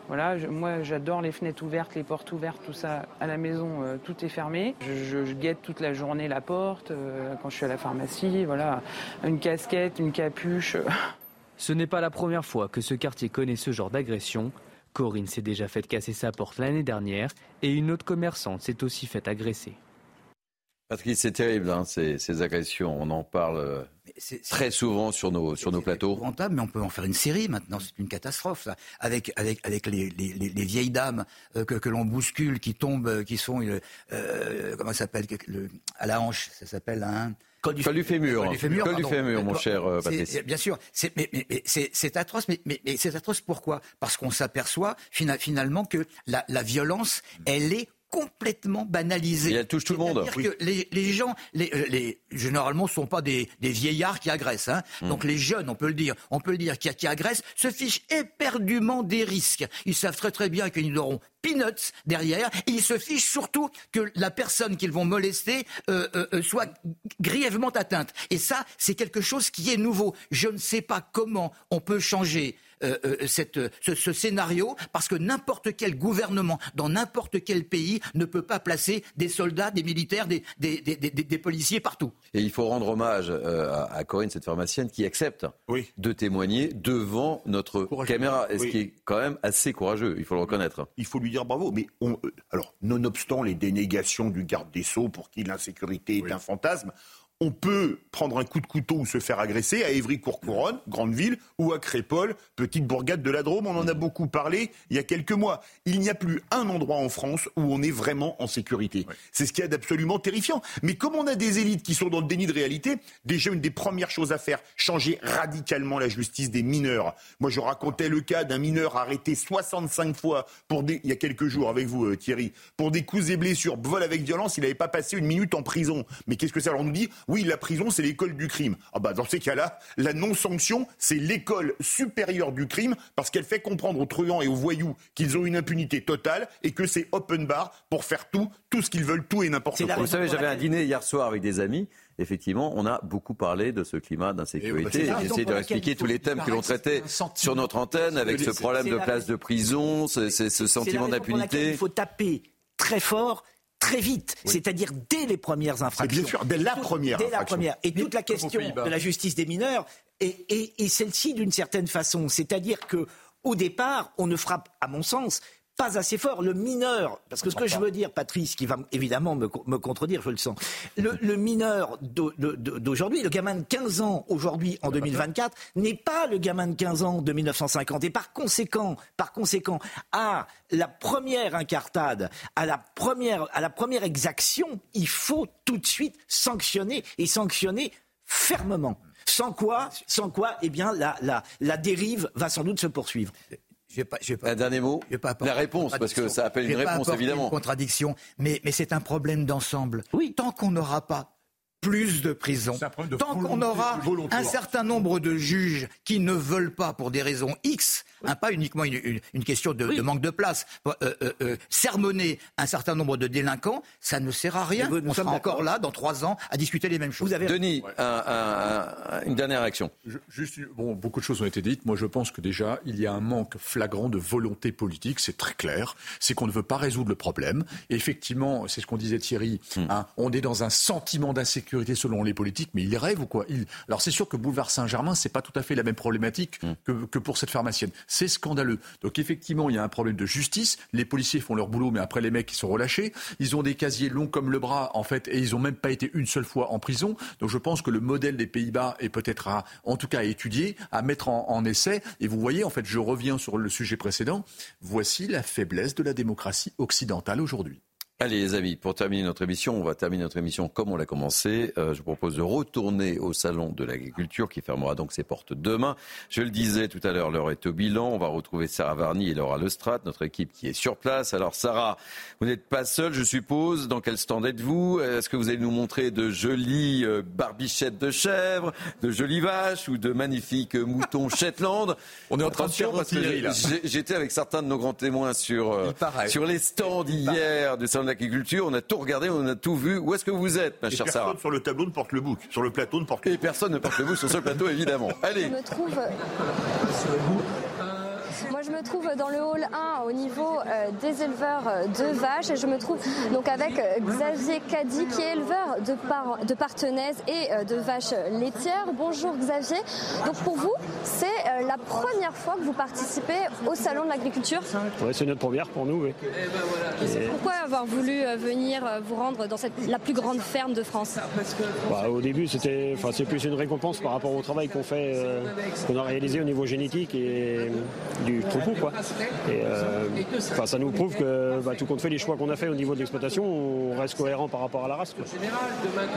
Voilà, moi j'adore les fenêtres ouvertes, les portes ouvertes, tout ça. À la maison, euh, tout est fermé. Je, guette toute la journée la porte, euh, quand je suis à la pharmacie, voilà. Une casquette, une capuche. (laughs) Ce n'est pas la première fois que ce quartier connaît ce genre d'agression. Corinne s'est déjà fait casser sa porte l'année dernière et une autre commerçante s'est aussi fait agresser. Patrick, c'est terrible, hein, ces, ces, agressions. On en parle euh, très souvent sur nos, sur nos plateaux. C'est mais on peut en faire une série maintenant. C'est une catastrophe, ça. Avec, avec, avec les, les, les vieilles dames euh, que, que l'on bouscule, qui tombent, euh, qui sont, euh, comment ça s'appelle, à la hanche, ça s'appelle un. Col du, col du fémur. Col du fémur, col du fémur mon cher Patrice. Bien sûr, mais, mais, mais c'est atroce. Mais, mais, c'est atroce pourquoi? Parce qu'on s'aperçoit finalement que la, la violence, elle est complètement banalisé. Elle touche tout le monde. Que les, les, gens, les, euh, les, généralement, sont pas des, des vieillards qui agressent. Hein. Hmm. Donc les jeunes, on peut le dire, on peut le dire, qui, qui agressent, se fichent éperdument des risques. Ils savent très très bien qu'ils auront peanuts derrière. Et ils se fichent surtout que la personne qu'ils vont molester euh, euh, soit grièvement atteinte. Et ça, c'est quelque chose qui est nouveau. Je ne sais pas comment on peut changer euh, euh, cette, ce, ce, scénario parce que n'importe quel gouvernement dans n'importe quel pays ne peut pas placer des soldats, des militaires, des, des, des, des policiers partout. Et il faut rendre hommage euh, à, Corinne, cette pharmacienne, qui accepte oui. de témoigner devant notre caméra, ce qui est quand même assez courageux, il faut le reconnaître. Il faut lui dire bravo, mais on, alors, nonobstant les dénégations du garde des Sceaux pour qui l'insécurité est un fantasme, on peut prendre un coup de couteau ou se faire agresser à Évry-Courcouronne, grande ville, ou à Crépole, petite bourgade de la Drôme. On en a beaucoup parlé il y a quelques mois. Il n'y a plus un endroit en France où on est vraiment en sécurité. C'est ce qu'il y a d'absolument terrifiant. Mais comme on a des élites qui sont dans le déni de réalité, déjà une des premières choses à faire, changer radicalement la justice des mineurs. Moi, je racontais le cas d'un mineur arrêté 65 fois pour des, il y a quelques jours avec vous, euh, Thierry, pour des coups et blessures, vol avec violence. Il n'avait pas passé une minute en prison. Mais qu'est-ce que ça leur nous dit? Oui, la prison, c'est l'école du crime. Ah bah, dans ces cas-là, la non-sanction, c'est l'école supérieure du crime parce qu'elle fait comprendre aux truands et aux voyous qu'ils ont une impunité totale et que c'est open bar pour faire tout, tout ce qu'ils veulent, tout et n'importe quoi. Vous savez, j'avais un dîner hier soir avec des amis effectivement, on a beaucoup parlé de ce climat d'insécurité. Bah, J'essaie de leur expliquer tous les thèmes que l'on traitait sur notre antenne avec ce problème de place de prison, ce, ce sentiment d'impunité. Il faut taper très fort très vite, c'est-à-dire dès les premières infractions. Bien sûr, dès la première. Dès la première. Et toute la question de la justice des mineurs est, celle-ci d'une certaine façon, c'est-à-dire que au départ, on ne frappe, à mon sens, pas assez fort. Le mineur, parce que ce que je veux dire, Patrice, qui va évidemment me, contredire, je le sens, le, mineur d'aujourd'hui, le gamin de 15 ans aujourd'hui en 2024, n'est pas le gamin de 15 ans de 1950. Et par conséquent, par conséquent, à la première incartade, à la première, à la première exaction, il faut tout de suite sanctionner et sanctionner fermement. Sans quoi, sans quoi, eh bien, la, la, la dérive va sans doute se poursuivre. Pas, pas, un dernier mot La réponse, parce que ça appelle une réponse, évidemment. Une contradiction, mais, mais c'est un problème d'ensemble. Oui. Tant qu'on n'aura pas plus de prisons, tant qu'on aura un certain nombre de juges qui ne veulent pas, pour des raisons X, Hein, pas uniquement une, question de, manque de place. Euh, euh, euh, sermonner un certain nombre de délinquants, ça ne sert à rien. Nous On sera encore là, dans trois ans, à discuter les mêmes choses. Vous avez... Denis, une dernière réaction. juste, bon, beaucoup de choses ont été dites. Moi, je pense que déjà, il y a un manque flagrant de volonté politique. C'est très clair. C'est qu'on ne veut pas résoudre le problème. Et effectivement, c'est ce qu'on disait Thierry. Hmm. Hein, on est dans un sentiment d'insécurité selon les politiques, mais ils rêvent ou quoi? Alors, c'est sûr que Boulevard Saint-Germain, c'est pas tout à fait la même problématique hmm. que, que pour cette pharmacienne. C'est scandaleux. Donc effectivement, il y a un problème de justice. Les policiers font leur boulot, mais après les mecs, ils sont relâchés. Ils ont des casiers longs comme le bras, en fait, et ils n'ont même pas été une seule fois en prison. Donc je pense que le modèle des Pays-Bas peut-être à, en tout cas à étudier, à mettre en essai. Et vous voyez, en fait, je reviens sur le sujet précédent. Voici la faiblesse de la démocratie occidentale aujourd'hui. Allez les amis, pour terminer notre émission, on va terminer notre émission comme on l'a commencé. Euh, je vous propose de retourner au salon de l'agriculture qui fermera donc ses portes demain. Je le disais tout à l'heure, l'heure est au bilan. On va retrouver Sarah Varny et Laura Lestrade, notre équipe qui est sur place. Alors Sarah, vous n'êtes pas seule, je suppose. Dans quel stand êtes-vous? Est-ce que vous allez nous montrer de jolies euh, barbichettes de chèvres, de jolies vaches ou de magnifiques moutons (laughs) Shetland? On est en train de faire parce que J'étais avec certains de nos grands témoins sur, euh, sur les stands hier du salon l'agriculture, on a tout regardé, on a tout vu. Où est-ce que vous êtes, ma chère Sarah? Personne sur le tableau ne porte le bouc. Sur le plateau ne porte le Et personne ne porte le bouc sur ce plateau, évidemment. Allez. Je me trouve. Me retrouve dans le hall 1 au niveau euh, des éleveurs de vaches et je me trouve donc avec Xavier Caddy qui est éleveur de, par, de partenaises et de vaches laitières. Bonjour Xavier. Donc pour vous, c'est la première fois que vous participez au salon de l'agriculture? Oui, c'est notre première pour nous. Oui. Pourquoi avoir voulu venir vous rendre dans cette, la plus grande ferme de France? Bah, Au début, c'était, enfin, c'est plus une récompense par rapport au travail qu'on fait, qu'on a réalisé au niveau génétique et du troupeau. Quoi. Et, euh, ça nous prouve que bah, tout compte fait, les choix qu'on a fait au niveau de l'exploitation, on reste cohérent par rapport à la race.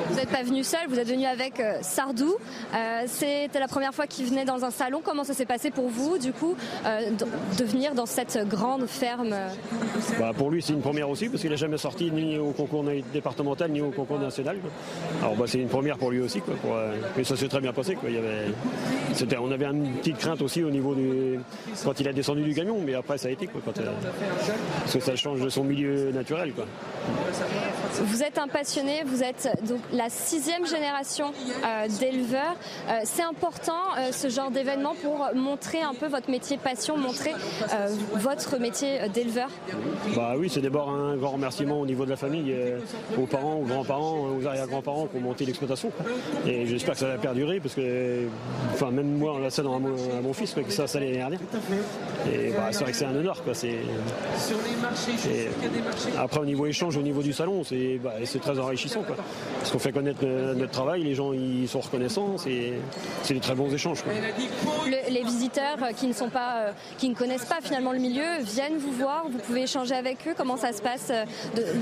Vous n'êtes pas venu seul, vous êtes venu avec euh, Sardou. Euh, c'était la première fois qu'il venait dans un salon. Comment ça s'est passé pour vous, du coup, de venir dans cette grande ferme bah, Pour lui, c'est une première aussi, parce qu'il n'a jamais sorti ni au concours départemental ni au concours national. Alors bah, c'est une première pour lui aussi. Quoi, mais ça s'est très bien passé. Quoi. Il y avait... on avait une petite crainte aussi au niveau du. quand il a descendu du camion, mais après ça a été quoi, quand, euh, parce que ça change de son milieu naturel. Quoi. Vous êtes un passionné, vous êtes donc la sixième génération euh, d'éleveurs. Euh, c'est important ce genre d'événement pour montrer un peu votre métier passion, montrer votre métier d'éleveur? Bah oui, c'est d'abord un grand remerciement au niveau de la famille, aux parents, aux grands-parents, aux arrière-grands-parents qui ont monté l'exploitation. Et j'espère que ça va perdurer parce que, enfin, même moi, on l'a ça dans un, mon fils, que ça, ça l'année dernière. Et bah, c'est vrai que c'est un honneur. Quoi. C'est, après, au niveau échange, au niveau du salon, c'est, bah, très enrichissant. Quoi. Parce qu'on fait connaître notre travail, les gens ils sont reconnaissants, c'est, c'est des très bons échanges. les visiteurs qui ne, sont pas, euh, qui ne connaissent pas finalement le milieu viennent vous voir, vous pouvez échanger avec eux. Comment ça se passe euh,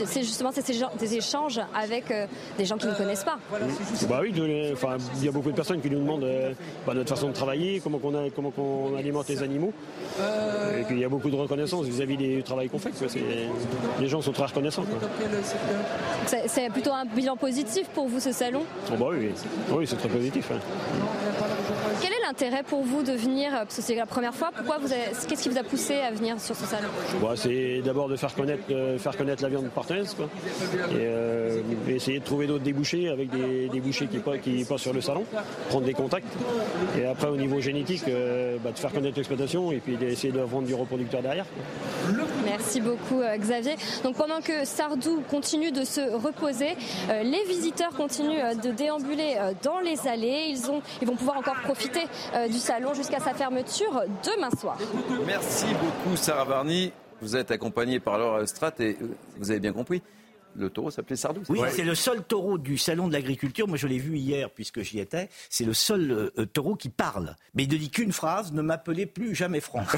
C'est justement des échanges avec euh, des gens qui ne connaissent pas. Bah oui, il y a beaucoup de personnes qui nous demandent bah, notre façon de travailler, comment on, comment on alimente les animaux. Et puis il y a beaucoup de reconnaissance vis-à-vis du travail qu'on fait. Les gens sont très reconnaissants. C'est plutôt un bilan positif pour vous ce salon? Oh bah oui, oui c'est très positif. Quel est l'intérêt pour vous de venir Parce que c'est la première fois. Pourquoi Qu'est-ce qui vous a poussé à venir sur ce salon? Bah, C'est d'abord de faire connaître, faire connaître la viande partenaise quoi. Et euh, essayer de trouver d'autres débouchés avec des, débouchés qui, qui passent sur le salon, prendre des contacts. Et après, au niveau génétique, euh, bah, de faire connaître l'exploitation et puis d'essayer de vendre du reproducteur derrière. Merci beaucoup euh, Xavier. Donc pendant que Sardou continue de se reposer, les visiteurs continuent de déambuler dans les allées. Ils, ont, ils vont pouvoir encore profiter du salon jusqu'à sa fermeture demain soir. Merci beaucoup Sarah Barney. Vous êtes accompagné par Laura Strat et vous avez bien compris, le taureau s'appelait Sardou. Oui, c'est le seul taureau du salon de l'agriculture. Moi, je l'ai vu hier puisque j'y étais. C'est le seul euh, taureau qui parle. Mais il ne dit qu'une phrase ne m'appelez plus jamais Franck. (laughs)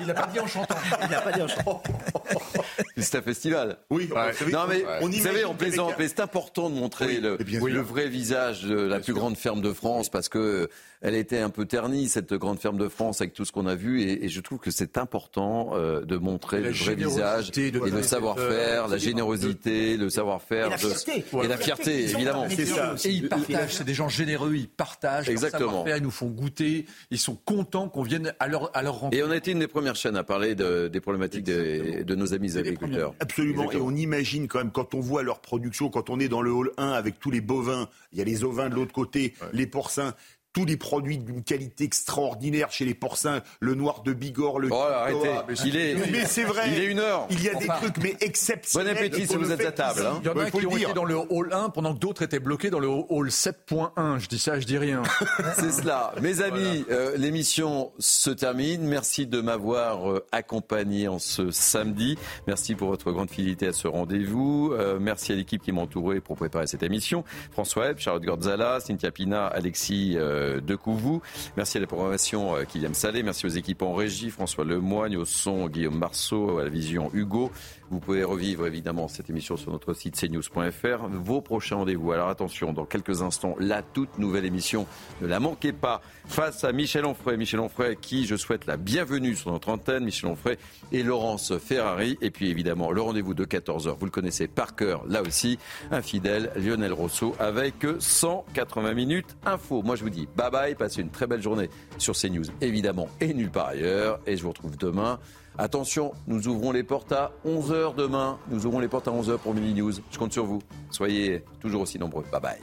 il n'a pas dit en chantant. Il n'a pas dit en chantant. (laughs) C'est un festival. Oui. Non mais vous savez, on plaisante, mais c'est important de montrer le, le, vrai visage de la plus grande ferme de France parce que elle était un peu ternie cette grande ferme de France avec tout ce qu'on a vu et, je trouve que c'est important euh, de montrer le vrai visage et le savoir-faire, la générosité, le savoir-faire et la fierté, et la fierté évidemment. Et ils partagent, c'est des gens généreux, ils partagent Exactement. ils nous font goûter, ils sont contents qu'on vienne à leur à leur rencontre. Et on a été une des premières chaînes à parler de, des problématiques de, de nos amis agriculteurs. Absolument. Et on imagine quand même quand on voit leur production, quand on est dans le hall 1 avec tous les bovins, il y a les ovins de l'autre côté, les porcins tous les produits d'une qualité extraordinaire chez les porcins, le noir de Bigorre, le. Oh, arrêtez. Il est, mais c'est vrai. Il est une heure. Il y a des trucs, mais exceptionnels. Bon appétit si vous êtes à table. Hein. Il y en a qui ont été dans le hall 1 pendant que d'autres étaient bloqués dans le hall 7.1. Je dis ça, je dis rien. (laughs) c'est cela. Mes amis, euh, l'émission se termine. Merci de m'avoir euh, accompagné en ce samedi. Merci pour votre grande fidélité à ce rendez-vous. Euh, merci à l'équipe qui m'a entouré pour préparer cette émission. François Hebb, Charlotte Gordzala, Cynthia Pina, Alexis euh, de Couvou. Merci à la programmation euh, Kylian Salé. Merci aux équipes en régie, François Lemoigne, au son Guillaume Marceau, à la vision Hugo. Vous pouvez revivre évidemment cette émission sur notre site cnews.fr. Vos prochains rendez-vous. Alors attention, dans quelques instants, la toute nouvelle émission. Ne la manquez pas. Face à Michel Onfray. Michel Onfray, qui je souhaite la bienvenue sur notre antenne. Michel Onfray et Laurence Ferrari. Et puis évidemment, le rendez-vous de 14h. Vous le connaissez par cœur, là aussi. Un fidèle, Lionel Rousseau, avec 180 minutes info. Moi, je vous dis bye bye. Passez une très belle journée sur CNews, évidemment, et nulle part ailleurs. Et je vous retrouve demain. Attention, nous ouvrons les portes à 11h demain. Nous ouvrons les portes à 11h pour Mini News. Je compte sur vous. Soyez toujours aussi nombreux. Bye bye.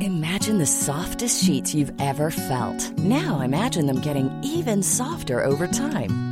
Imagine the softest sheets you've ever felt. Now imagine them getting even softer over time.